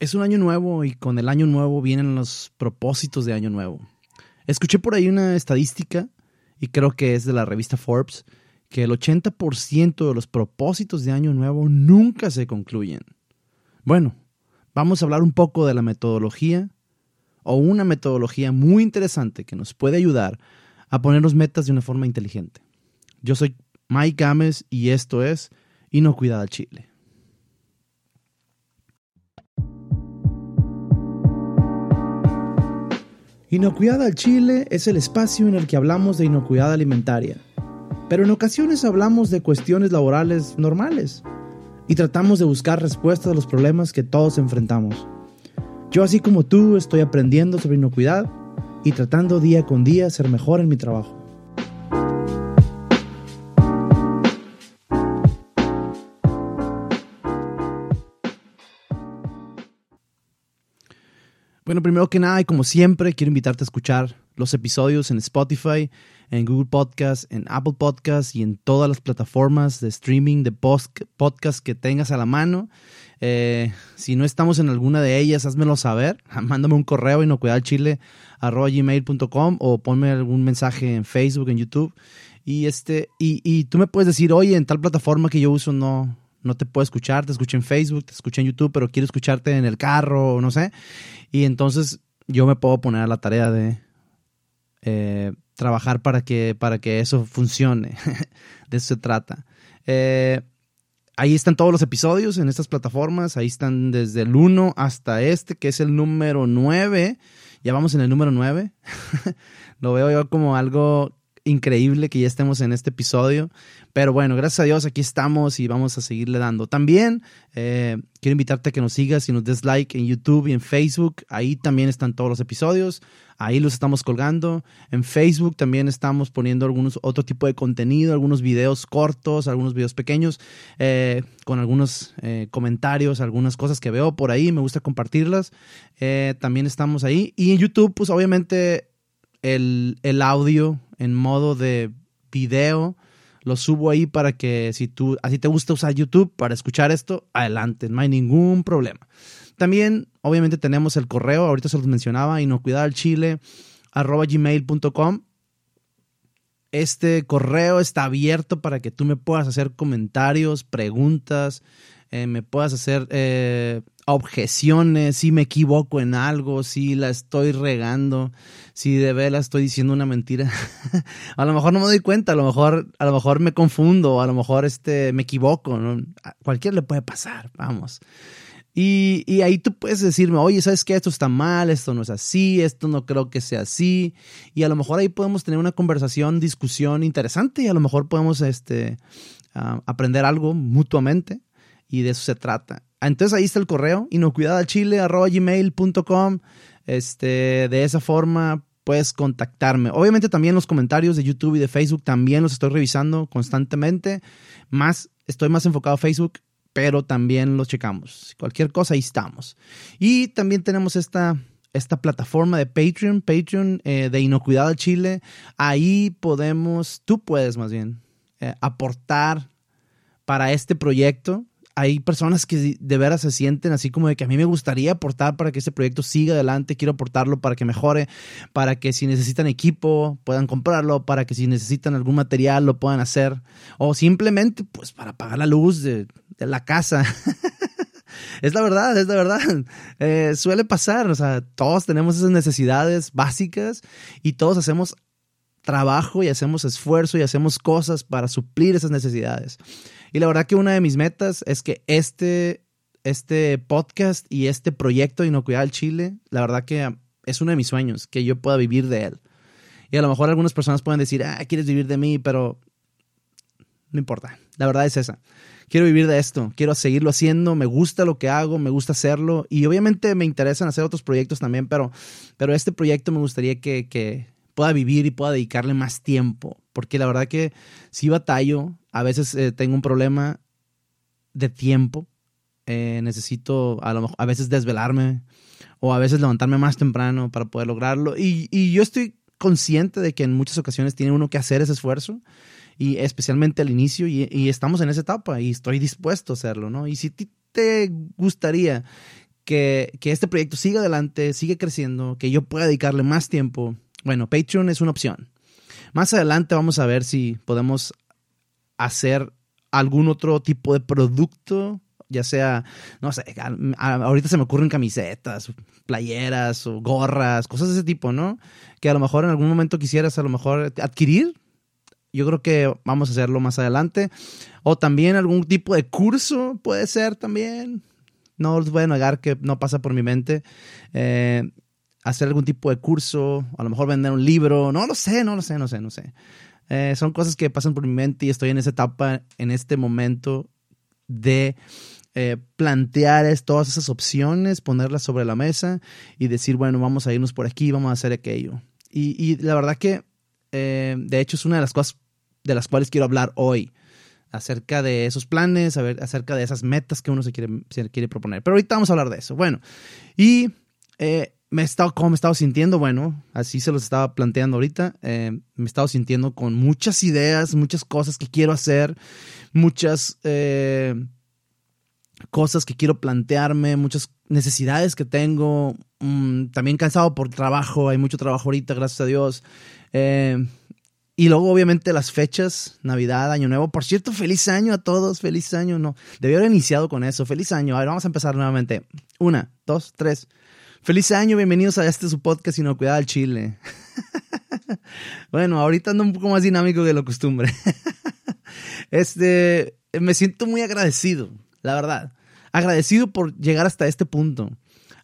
es un año nuevo y con el año nuevo vienen los propósitos de año nuevo. Escuché por ahí una estadística, y creo que es de la revista Forbes, que el 80% de los propósitos de año nuevo nunca se concluyen. Bueno, vamos a hablar un poco de la metodología o una metodología muy interesante que nos puede ayudar a ponernos metas de una forma inteligente. Yo soy Mike Gámez y esto es Inocuidad al Chile. Inocuidad al Chile es el espacio en el que hablamos de inocuidad alimentaria, pero en ocasiones hablamos de cuestiones laborales normales y tratamos de buscar respuestas a los problemas que todos enfrentamos. Yo así como tú estoy aprendiendo sobre inocuidad y tratando día con día ser mejor en mi trabajo. Bueno, primero que nada, y como siempre, quiero invitarte a escuchar los episodios en Spotify, en Google Podcast, en Apple Podcast y en todas las plataformas de streaming de podcast que tengas a la mano. Eh, si no estamos en alguna de ellas, házmelo saber. Mándame un correo inocuidadchile.com o ponme algún mensaje en Facebook, en YouTube. Y, este, y, y tú me puedes decir, oye, en tal plataforma que yo uso no, no te puedo escuchar, te escucho en Facebook, te escucho en YouTube, pero quiero escucharte en el carro no sé. Y entonces yo me puedo poner a la tarea de eh, trabajar para que, para que eso funcione. de eso se trata. Eh, ahí están todos los episodios en estas plataformas. Ahí están desde el 1 hasta este, que es el número 9. Ya vamos en el número 9. Lo veo yo como algo increíble que ya estemos en este episodio. Pero bueno, gracias a Dios aquí estamos y vamos a seguirle dando. También eh, quiero invitarte a que nos sigas y nos des like en YouTube y en Facebook. Ahí también están todos los episodios. Ahí los estamos colgando. En Facebook también estamos poniendo algunos otro tipo de contenido, algunos videos cortos, algunos videos pequeños, eh, con algunos eh, comentarios, algunas cosas que veo por ahí. Me gusta compartirlas. también estamos ahí. Y en YouTube, pues obviamente el, el audio en modo de video. Lo subo ahí para que si tú, así te gusta usar YouTube para escuchar esto, adelante, no hay ningún problema. También, obviamente, tenemos el correo, ahorita se los mencionaba, inocuidadalchile, arroba gmail.com. Este correo está abierto para que tú me puedas hacer comentarios, preguntas, eh, me puedas hacer eh, objeciones, si me equivoco en algo, si la estoy regando, si de verdad estoy diciendo una mentira. a lo mejor no me doy cuenta, a lo mejor, a lo mejor me confundo, a lo mejor este, me equivoco, ¿no? A cualquiera le puede pasar, vamos. Y, y, ahí tú puedes decirme, oye, ¿sabes qué? Esto está mal, esto no es así, esto no creo que sea así. Y a lo mejor ahí podemos tener una conversación, discusión interesante y a lo mejor podemos este, uh, aprender algo mutuamente y de eso se trata. Entonces ahí está el correo, inocuidadalchile.com. Este, de esa forma puedes contactarme. Obviamente también los comentarios de YouTube y de Facebook también los estoy revisando constantemente. Más, estoy más enfocado a Facebook, pero también los checamos. Cualquier cosa, ahí estamos. Y también tenemos esta, esta plataforma de Patreon, Patreon eh, de Inocuidad al Chile. Ahí podemos, tú puedes más bien, eh, aportar para este proyecto hay personas que de veras se sienten así como de que a mí me gustaría aportar para que este proyecto siga adelante, quiero aportarlo para que mejore, para que si necesitan equipo puedan comprarlo, para que si necesitan algún material lo puedan hacer, o simplemente pues para pagar la luz de, la casa. es la verdad, es la verdad. Eh, suele pasar, o sea, todos tenemos esas necesidades básicas y todos hacemos trabajo y hacemos esfuerzo y hacemos cosas para suplir esas necesidades. Y la verdad que una de mis metas es que este, este podcast y este proyecto de Inocuidad al Chile, la verdad que es uno de mis sueños, que yo pueda vivir de él. Y a lo mejor algunas personas pueden decir, ah, quieres vivir de mí, pero no importa. La verdad es esa. Quiero vivir de esto, quiero seguirlo haciendo, me gusta lo que hago, me gusta hacerlo y obviamente me interesan hacer otros proyectos también, pero, pero este proyecto me gustaría que, que pueda vivir y pueda dedicarle más tiempo, porque la verdad que si batallo, a veces eh, tengo un problema de tiempo, eh, necesito a, lo, a veces desvelarme o a veces levantarme más temprano para poder lograrlo. Y, yo estoy consciente de que en muchas ocasiones tiene uno que hacer ese esfuerzo, y especialmente al inicio, y, estamos en esa etapa y estoy dispuesto a hacerlo, ¿no? Y si te gustaría que este proyecto siga adelante, siga creciendo, que yo pueda dedicarle más tiempo. Bueno, Patreon es una opción. Más adelante vamos a ver si podemos hacer algún otro tipo de producto, ya sea, no sé, ahorita se me ocurren camisetas, playeras o gorras, cosas de ese tipo, ¿no? Que a lo mejor en algún momento quisieras a lo mejor adquirir. Yo creo que vamos a hacerlo más adelante. O también algún tipo de curso puede ser también. No os voy a negar que no pasa por mi mente. Eh, hacer algún tipo de curso, a lo mejor vender un libro, no lo sé, no lo sé, no sé, no sé. Eh, son cosas que pasan por mi mente y estoy en esa etapa, en este momento de eh, plantear todas esas opciones, ponerlas sobre la mesa y decir, bueno, vamos a irnos por aquí, vamos a hacer aquello. Y, la verdad que, eh, de hecho, es una de las cosas de las cuales quiero hablar hoy acerca de esos planes, acerca de esas metas que uno se quiere, se quiere proponer. Pero ahorita vamos a hablar de eso. Bueno, y me he estado, ¿cómo me he estado sintiendo? Bueno, así se los estaba planteando ahorita. Eh, me he estado sintiendo con muchas ideas, muchas cosas que quiero hacer, muchas eh, cosas que quiero plantearme, muchas necesidades que tengo. Mm, también cansado por trabajo, hay mucho trabajo ahorita, gracias a Dios. Eh, y luego, obviamente, las fechas, Navidad, Año Nuevo. Por cierto, feliz año a todos, feliz año. No, debí haber iniciado con eso. Feliz año. A ver, vamos a empezar nuevamente. Una, dos, tres. Feliz año, bienvenidos a este su podcast Inocuidad al Chile. bueno, ahorita ando un poco más dinámico que lo costumbre. este, me siento muy agradecido, la verdad. Agradecido por llegar hasta este punto.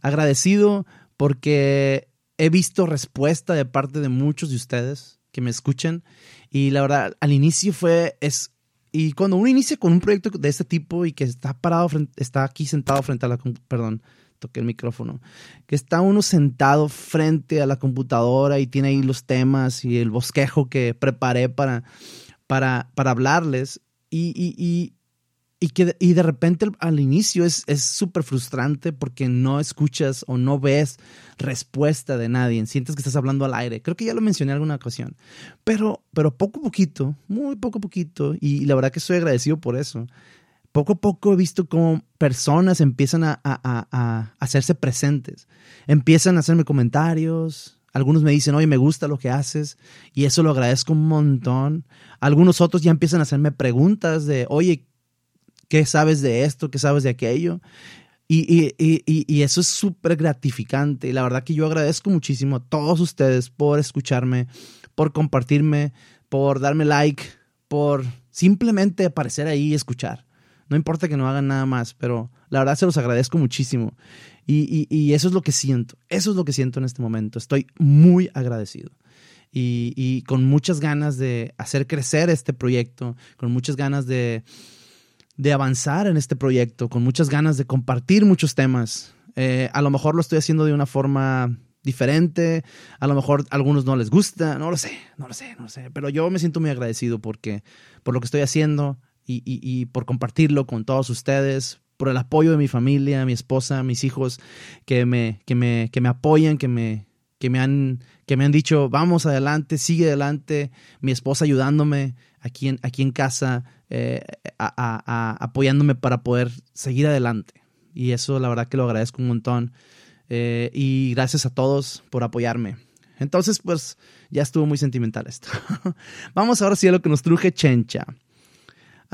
Agradecido porque he visto respuesta de parte de muchos de ustedes que me escuchan. Y la verdad, al inicio fue, es, y cuando uno inicia con un proyecto de este tipo y que está parado, está aquí sentado frente a la, perdón, que el micrófono, que está uno sentado frente a la computadora y tiene ahí los temas y el bosquejo que preparé para, para, para hablarles y, y, y, y que y de repente al inicio es súper frustrante porque no escuchas o no ves respuesta de nadie, sientes que estás hablando al aire. Creo que ya lo mencioné en alguna ocasión, pero, pero poco a poquito, muy poco a poquito, y la verdad que estoy agradecido por eso poco a poco he visto cómo personas empiezan a, hacerse presentes, empiezan a hacerme comentarios, algunos me dicen, oye, me gusta lo que haces y eso lo agradezco un montón. Algunos otros ya empiezan a hacerme preguntas de, oye, ¿qué sabes de esto? ¿Qué sabes de aquello? Y, y eso es súper gratificante. Y la verdad que yo agradezco muchísimo a todos ustedes por escucharme, por compartirme, por darme like, por simplemente aparecer ahí y escuchar. No importa que no hagan nada más, pero la verdad se los agradezco muchísimo. Y, eso es lo que siento. Eso es lo que siento en este momento. Estoy muy agradecido. Y, con muchas ganas de hacer crecer este proyecto, con muchas ganas de, avanzar en este proyecto, con muchas ganas de compartir muchos temas. Eh, a lo mejor lo estoy haciendo de una forma diferente, a lo mejor a algunos no les gusta, no lo sé, no lo sé, no lo sé, pero yo me siento muy agradecido porque por lo que estoy haciendo, y, por compartirlo con todos ustedes, por el apoyo de mi familia, mi esposa, mis hijos, que me, que me, que me apoyan, que me, que me, han, que me han dicho, vamos adelante, sigue adelante, mi esposa ayudándome aquí en, aquí en casa, eh, apoyándome para poder seguir adelante. Y eso la verdad que lo agradezco un montón. Eh, y gracias a todos por apoyarme. Entonces, pues ya estuvo muy sentimental esto. Vamos ahora sí a lo que nos truje Chencha.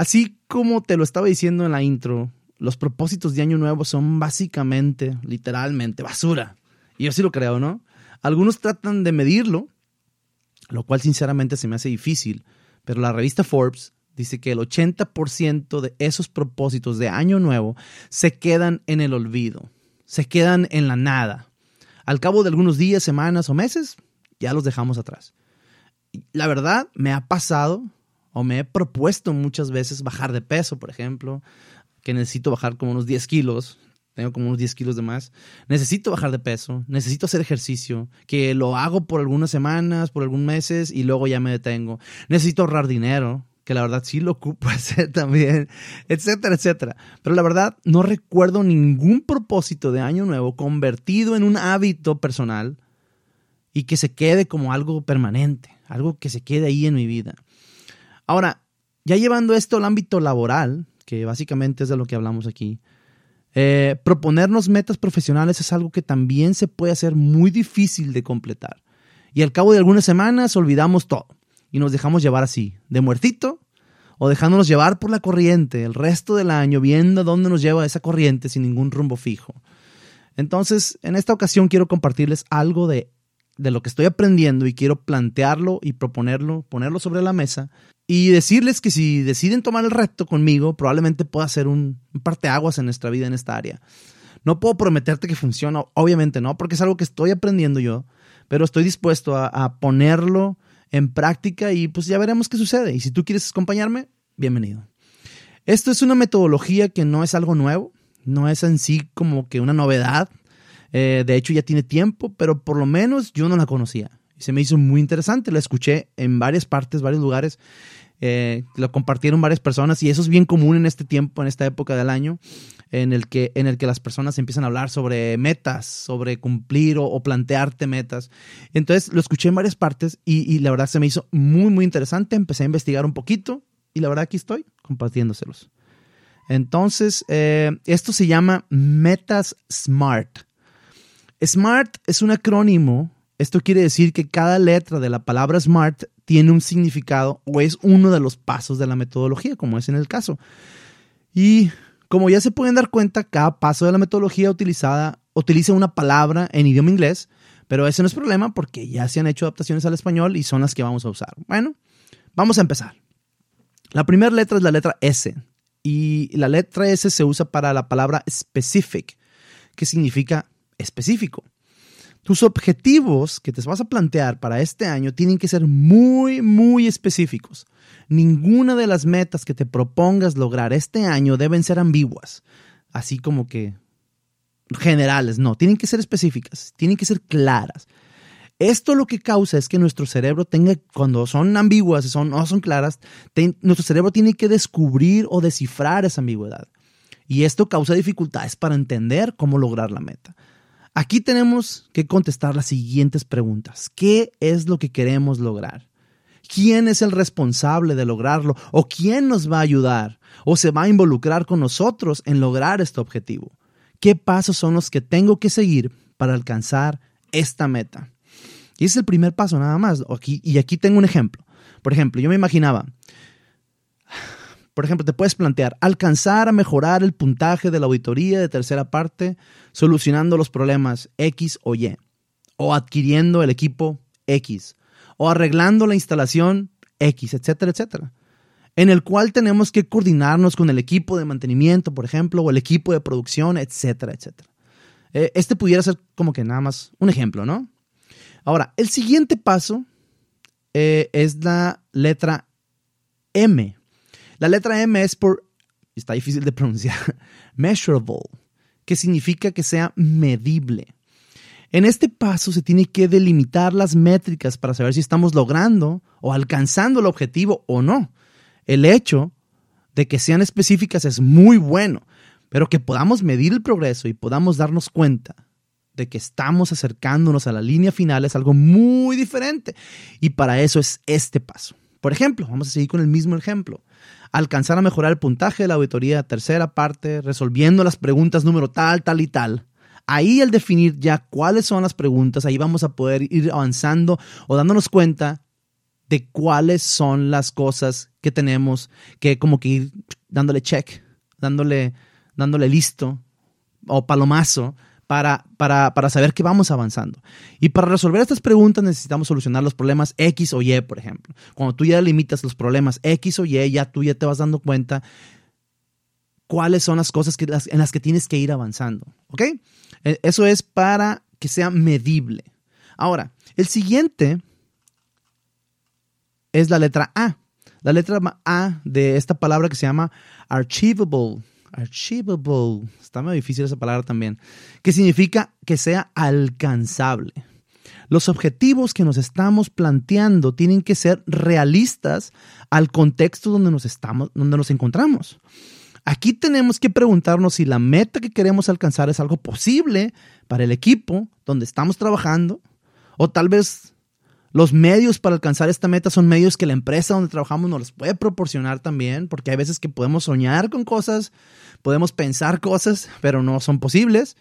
Así como te lo estaba diciendo en la intro, los propósitos de Año Nuevo son básicamente, literalmente, basura. Y yo sí lo creo, ¿no? Algunos tratan de medirlo, lo cual sinceramente se me hace difícil, pero la revista Forbes dice que el 80% de esos propósitos de Año Nuevo se quedan en el olvido, se quedan en la nada. Al cabo de algunos días, semanas o meses, ya los dejamos atrás. La verdad, me ha pasado o me he propuesto muchas veces bajar de peso, por ejemplo, que necesito bajar como unos 10 kilos, tengo como unos 10 kilos de más, necesito bajar de peso, necesito hacer ejercicio, que lo hago por algunas semanas, por algunos meses y luego ya me detengo. Necesito ahorrar dinero, que la verdad sí lo ocupo hacer también, etcétera, etcétera. Pero la verdad no recuerdo ningún propósito de año nuevo convertido en un hábito personal y que se quede como algo permanente, algo que se quede ahí en mi vida. Ahora, ya llevando esto al ámbito laboral, que básicamente es de lo que hablamos aquí, Eh, proponernos metas profesionales es algo que también se puede hacer muy difícil de completar. Y al cabo de algunas semanas olvidamos todo y nos dejamos llevar así, de muertito o dejándonos llevar por la corriente el resto del año, viendo dónde nos lleva esa corriente sin ningún rumbo fijo. Entonces, en esta ocasión quiero compartirles algo de, de lo que estoy aprendiendo y quiero plantearlo y proponerlo, ponerlo sobre la mesa y decirles que si deciden tomar el reto conmigo, probablemente pueda ser un, un parteaguas en nuestra vida en esta área. No puedo prometerte que funciona, obviamente no, porque es algo que estoy aprendiendo yo, pero estoy dispuesto a, ponerlo en práctica y pues ya veremos qué sucede. Y si tú quieres acompañarme, bienvenido. Esto es una metodología que no es algo nuevo, no es en sí como que una novedad. Eh, de hecho, ya tiene tiempo, pero por lo menos yo no la conocía. Y se me hizo muy interesante. La escuché en varias partes, varios lugares. Eh, lo compartieron varias personas y eso es bien común en este tiempo, en esta época del año, en el que, en el que las personas empiezan a hablar sobre metas, sobre cumplir o, plantearte metas. Entonces lo escuché en varias partes y, la verdad se me hizo muy, muy interesante. Empecé a investigar un poquito y la verdad aquí estoy compartiéndoselos. Entonces, eh, esto se llama Metas Smart. SMART es un acrónimo. Esto quiere decir que cada letra de la palabra SMART tiene un significado o es uno de los pasos de la metodología, como es en el caso. Y como ya se pueden dar cuenta, cada paso de la metodología utilizada utiliza una palabra en idioma inglés, pero ese no es problema porque ya se han hecho adaptaciones al español y son las que vamos a usar. Bueno, vamos a empezar. La primera letra es la letra S y la letra S se usa para la palabra specific, que significa específico. Tus objetivos que te vas a plantear para este año tienen que ser muy, muy específicos. Ninguna de las metas que te propongas lograr este año deben ser ambiguas, así como que generales, no, tienen que ser específicas, tienen que ser claras. Esto lo que causa es que nuestro cerebro tenga, cuando son ambiguas, son, no son claras, nuestro cerebro tiene que descubrir o descifrar esa ambigüedad. Y esto causa dificultades para entender cómo lograr la meta. Aquí tenemos que contestar las siguientes preguntas. ¿Qué es lo que queremos lograr? ¿Quién es el responsable de lograrlo? ¿O quién nos va a ayudar? ¿O se va a involucrar con nosotros en lograr este objetivo? ¿Qué pasos son los que tengo que seguir para alcanzar esta meta? Y es el primer paso nada más. y aquí tengo un ejemplo. Por ejemplo, yo me imaginaba, por ejemplo, te puedes plantear alcanzar a mejorar el puntaje de la auditoría de tercera parte solucionando los problemas X o Y, o adquiriendo el equipo X, o arreglando la instalación X, etcétera, etcétera. En el cual tenemos que coordinarnos con el equipo de mantenimiento, por ejemplo, o el equipo de producción, etcétera, etcétera. Eh, este pudiera ser como que nada más un ejemplo, ¿no? Ahora, el siguiente paso eh, es la letra M la letra M es por, está difícil de pronunciar, measurable, que significa que sea medible. En este paso se tiene que delimitar las métricas para saber si estamos logrando o alcanzando el objetivo o no. El hecho de que sean específicas es muy bueno, pero que podamos medir el progreso y podamos darnos cuenta de que estamos acercándonos a la línea final es algo muy diferente. Y para eso es este paso. Por ejemplo, vamos a seguir con el mismo ejemplo alcanzar a mejorar el puntaje de la auditoría tercera parte, resolviendo las preguntas número tal, tal y tal. Ahí al definir ya cuáles son las preguntas, ahí vamos a poder ir avanzando o dándonos cuenta de cuáles son las cosas que tenemos que como que ir dándole check, dándole, dándole listo o palomazo para, para, saber que vamos avanzando. Y para resolver estas preguntas necesitamos solucionar los problemas X o Y, por ejemplo. Cuando tú ya limitas los problemas X o Y, ya tú ya te vas dando cuenta cuáles son las cosas que, en las que tienes que ir avanzando. ¿Ok? E, eso es para que sea medible. Ahora, el siguiente es la letra A. La letra A de esta palabra que se llama achievable Achievable. Está muy difícil esa palabra también. Que significa que sea alcanzable. Los objetivos que nos estamos planteando tienen que ser realistas al contexto donde nos, estamos, donde nos encontramos. Aquí tenemos que preguntarnos si la meta que queremos alcanzar es algo posible para el equipo donde estamos trabajando o tal vez Los medios para alcanzar esta meta son medios que la empresa donde trabajamos nos los puede proporcionar también, porque hay veces que podemos soñar con cosas, podemos pensar cosas, pero no son posibles.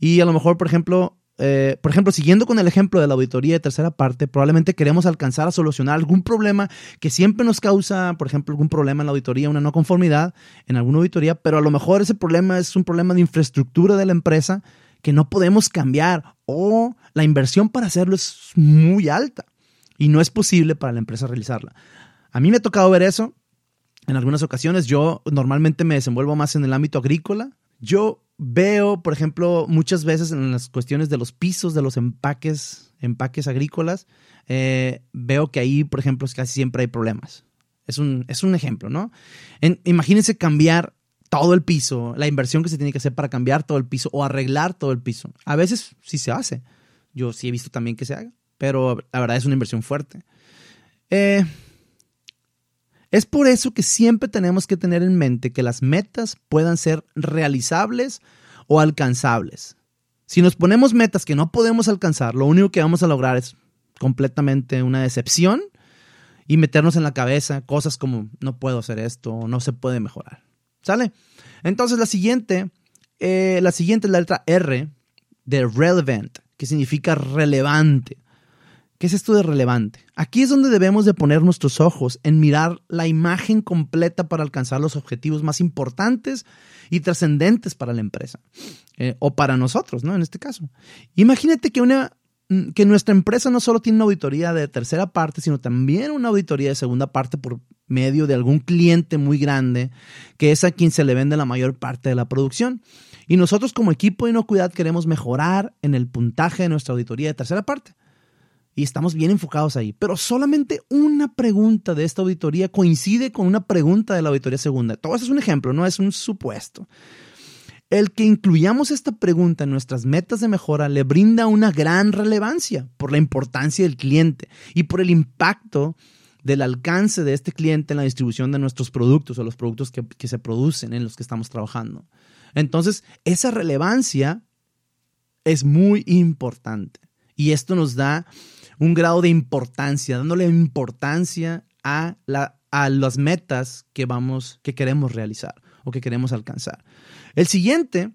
Y a lo mejor, por ejemplo, eh, por ejemplo, siguiendo con el ejemplo de la auditoría de tercera parte, probablemente queremos alcanzar a solucionar algún problema que siempre nos causa, por ejemplo, algún problema en la auditoría, una no conformidad en alguna auditoría, pero a lo mejor ese problema es un problema de infraestructura de la empresa que no podemos cambiar o la inversión para hacerlo es muy alta y no es posible para la empresa realizarla. A mí me ha tocado ver eso en algunas ocasiones. Yo normalmente me desenvuelvo más en el ámbito agrícola. Yo veo, por ejemplo, muchas veces en las cuestiones de los pisos, de los empaques, empaques agrícolas, eh, veo que ahí, por ejemplo, casi siempre hay problemas. Es un, es un ejemplo, ¿no? imagínense cambiar todo el piso, la inversión que se tiene que hacer para cambiar todo el piso o arreglar todo el piso. A veces sí se hace. Yo sí he visto también que se haga, pero la verdad es una inversión fuerte. Eh, es por eso que siempre tenemos que tener en mente que las metas puedan ser realizables o alcanzables. Si nos ponemos metas que no podemos alcanzar, lo único que vamos a lograr es completamente una decepción y meternos en la cabeza cosas como no puedo hacer esto no se puede mejorar. ¿Sale? Entonces la siguiente, eh, la siguiente es la letra R de relevant, que significa relevante. ¿Qué es esto de relevante? Aquí es donde debemos de poner nuestros ojos en mirar la imagen completa para alcanzar los objetivos más importantes y trascendentes para la empresa eh, o para nosotros, ¿no? En este caso. Imagínate que una que nuestra empresa no solo tiene una auditoría de tercera parte, sino también una auditoría de segunda parte por medio de algún cliente muy grande, que es a quien se le vende la mayor parte de la producción. Y nosotros como equipo de inocuidad queremos mejorar en el puntaje de nuestra auditoría de tercera parte y estamos bien enfocados ahí. Pero solamente una pregunta de esta auditoría coincide con una pregunta de la auditoría segunda. Todo eso es un ejemplo, no es un supuesto. El que incluyamos esta pregunta en nuestras metas de mejora le brinda una gran relevancia por la importancia del cliente y por el impacto del alcance de este cliente en la distribución de nuestros productos o los productos que, se producen en los que estamos trabajando. Entonces, esa relevancia es muy importante y esto nos da un grado de importancia, dándole importancia a, a las metas que vamos, que queremos realizar o que queremos alcanzar. El siguiente,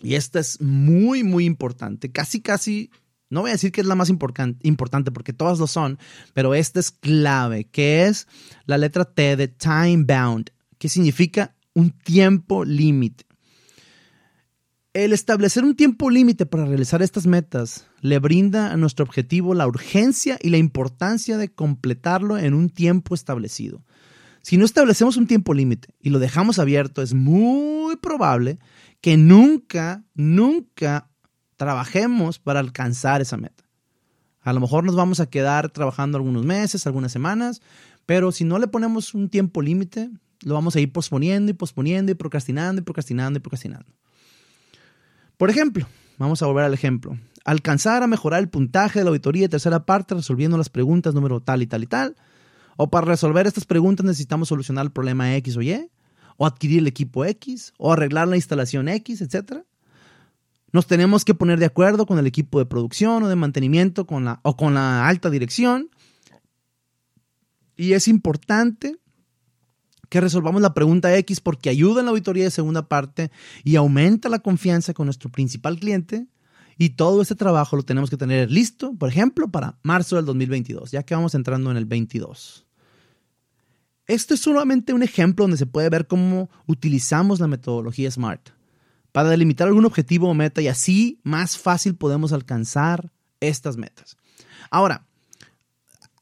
y esta es muy, muy importante, casi, casi, no voy a decir que es la más importante porque todas lo son, pero esta es clave, que es la letra T de time bound, que significa un tiempo límite. El establecer un tiempo límite para realizar estas metas le brinda a nuestro objetivo la urgencia y la importancia de completarlo en un tiempo establecido. Si no establecemos un tiempo límite y lo dejamos abierto, es muy probable que nunca, nunca trabajemos para alcanzar esa meta. A lo mejor nos vamos a quedar trabajando algunos meses, algunas semanas, pero si no le ponemos un tiempo límite, lo vamos a ir posponiendo y posponiendo y procrastinando y procrastinando y procrastinando. Por ejemplo, vamos a volver al ejemplo. Alcanzar a mejorar el puntaje de la auditoría de tercera parte resolviendo las preguntas número tal y tal y tal. O para resolver estas preguntas necesitamos solucionar el problema X o Y. O adquirir el equipo X. O arreglar la instalación X, etc. Nos tenemos que poner de acuerdo con el equipo de producción o de mantenimiento con la, o con la alta dirección. Y es importante que resolvamos la pregunta X porque ayuda en la auditoría de segunda parte y aumenta la confianza con nuestro principal cliente. Y todo este trabajo lo tenemos que tener listo, por ejemplo, para marzo del 2022, ya que vamos entrando en el 22. Esto es solamente un ejemplo donde se puede ver cómo utilizamos la metodología SMART para delimitar algún objetivo o meta y así más fácil podemos alcanzar estas metas. Ahora,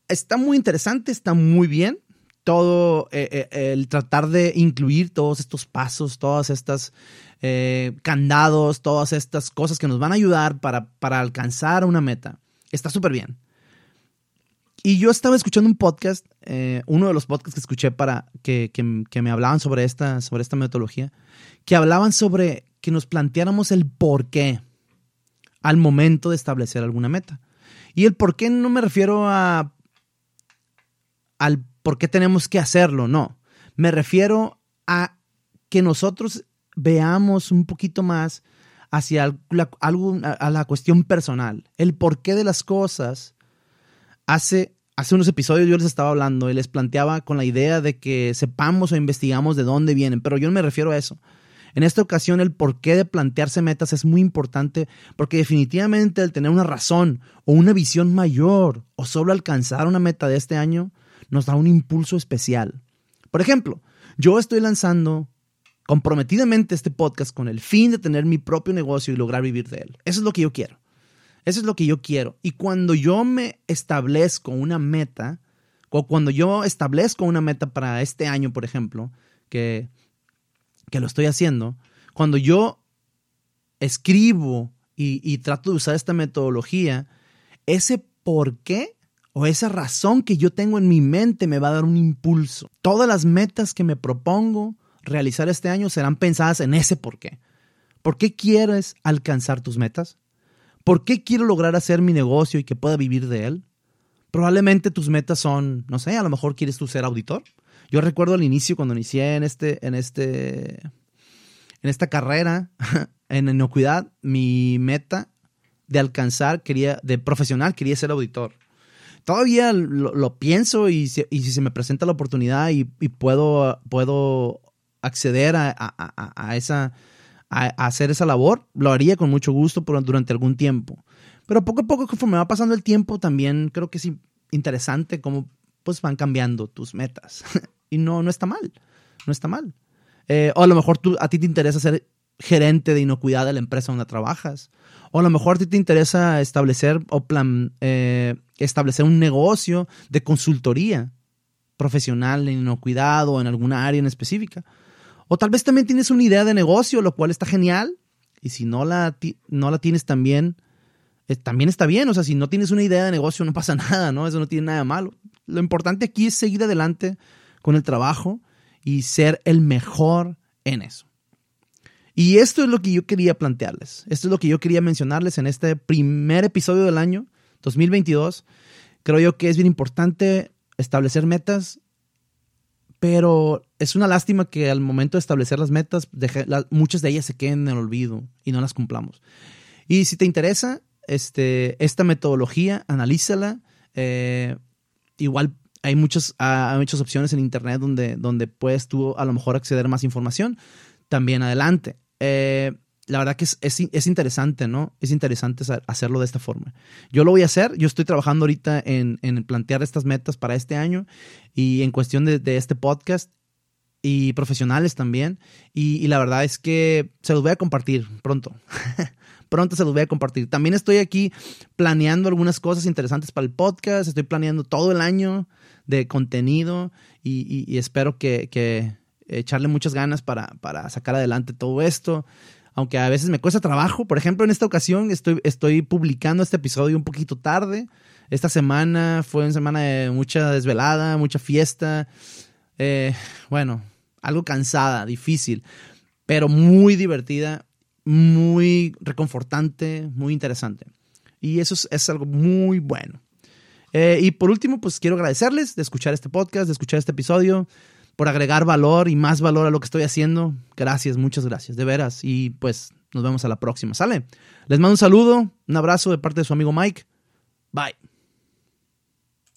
está muy interesante, está muy bien, todo eh, eh, el tratar de incluir todos estos pasos, todas estas eh, candados, todas estas cosas que nos van a ayudar para, alcanzar una meta, está súper bien. Y yo estaba escuchando un podcast, uno de los podcasts que escuché para que, me hablaban sobre esta, sobre esta metodología, que hablaban sobre que nos planteáramos el por qué al momento de establecer alguna meta. Y el por qué no me refiero a al por qué tenemos que hacerlo, no. Me refiero a que nosotros veamos un poquito más hacia la, a la cuestión personal, el porqué de las cosas, hace, hace unos episodios yo les estaba hablando y les planteaba con la idea de que sepamos o investigamos de dónde vienen, pero yo no me refiero a eso. En esta ocasión el porqué de plantearse metas es muy importante porque definitivamente el tener una razón o una visión mayor o solo alcanzar una meta de este año nos da un impulso especial. Por ejemplo, yo estoy lanzando comprometidamente este podcast con el fin de tener mi propio negocio y lograr vivir de él. Eso es lo que yo quiero. Eso es lo que yo quiero. Y cuando yo me establezco una meta, o cuando yo establezco una meta para este año, por ejemplo, que, que lo estoy haciendo, cuando yo escribo y, y trato de usar esta metodología, ese por qué o esa razón que yo tengo en mi mente me va a dar un impulso. Todas las metas que me propongo realizar este año serán pensadas en ese por qué. ¿Por qué quieres alcanzar tus metas? ¿Por qué quiero lograr hacer mi negocio y que pueda vivir de él? Probablemente tus metas son, no sé, a lo mejor quieres tú ser auditor. Yo recuerdo al inicio cuando inicié en este, en este, en esta carrera en inocuidad, mi meta de alcanzar quería, de profesional quería ser auditor todavía lo, pienso y si, se me presenta la oportunidad y, puedo, puedo acceder a, esa, a, hacer esa labor, lo haría con mucho gusto durante algún tiempo. Pero poco a poco, conforme va pasando el tiempo, también creo que es interesante cómo pues van cambiando tus metas. y no, no está mal, no está mal. Eh, o a lo mejor tú, a ti te interesa ser gerente de inocuidad de la empresa donde trabajas. O a lo mejor a ti te interesa establecer o plan, eh, establecer un negocio de consultoría profesional en inocuidad o en alguna área en específica. O tal vez también tienes una idea de negocio, lo cual está genial. Y si no la, no la tienes también, eh, también está bien. O sea, si no tienes una idea de negocio, no pasa nada, ¿no? Eso no tiene nada malo. Lo importante aquí es seguir adelante con el trabajo y ser el mejor en eso. Y esto es lo que yo quería plantearles. Esto es lo que yo quería mencionarles en este primer episodio del año 2022. Creo yo que es bien importante establecer metas, pero es una lástima que al momento de establecer las metas, muchas de ellas se queden en el olvido y no las cumplamos. Y si te interesa este, esta metodología, analízala. Eh, igual hay muchas, hay muchas opciones en internet donde, donde puedes tú a lo mejor acceder a más información. También adelante. Eh, la verdad que es, interesante, ¿no? Es interesante hacerlo de esta forma. Yo lo voy a hacer, yo estoy trabajando ahorita en, plantear estas metas para este año y en cuestión de, este podcast y profesionales también. Y, la verdad es que se los voy a compartir pronto. pronto se los voy a compartir. También estoy aquí planeando algunas cosas interesantes para el podcast. Estoy planeando todo el año de contenido y, espero que, que echarle muchas ganas para, para sacar adelante todo esto. Aunque a veces me cuesta trabajo. Por ejemplo, en esta ocasión estoy, estoy publicando este episodio un poquito tarde. Esta semana fue una semana de mucha desvelada, mucha fiesta. Eh, bueno, algo cansada, difícil, pero muy divertida, muy reconfortante, muy interesante. Y eso es, algo muy bueno. Eh, y por último, pues quiero agradecerles de escuchar este podcast, de escuchar este episodio por agregar valor y más valor a lo que estoy haciendo. Gracias, muchas gracias, de veras. Y pues nos vemos a la próxima. ¿Sale? Les mando un saludo, un abrazo de parte de su amigo Mike. Bye.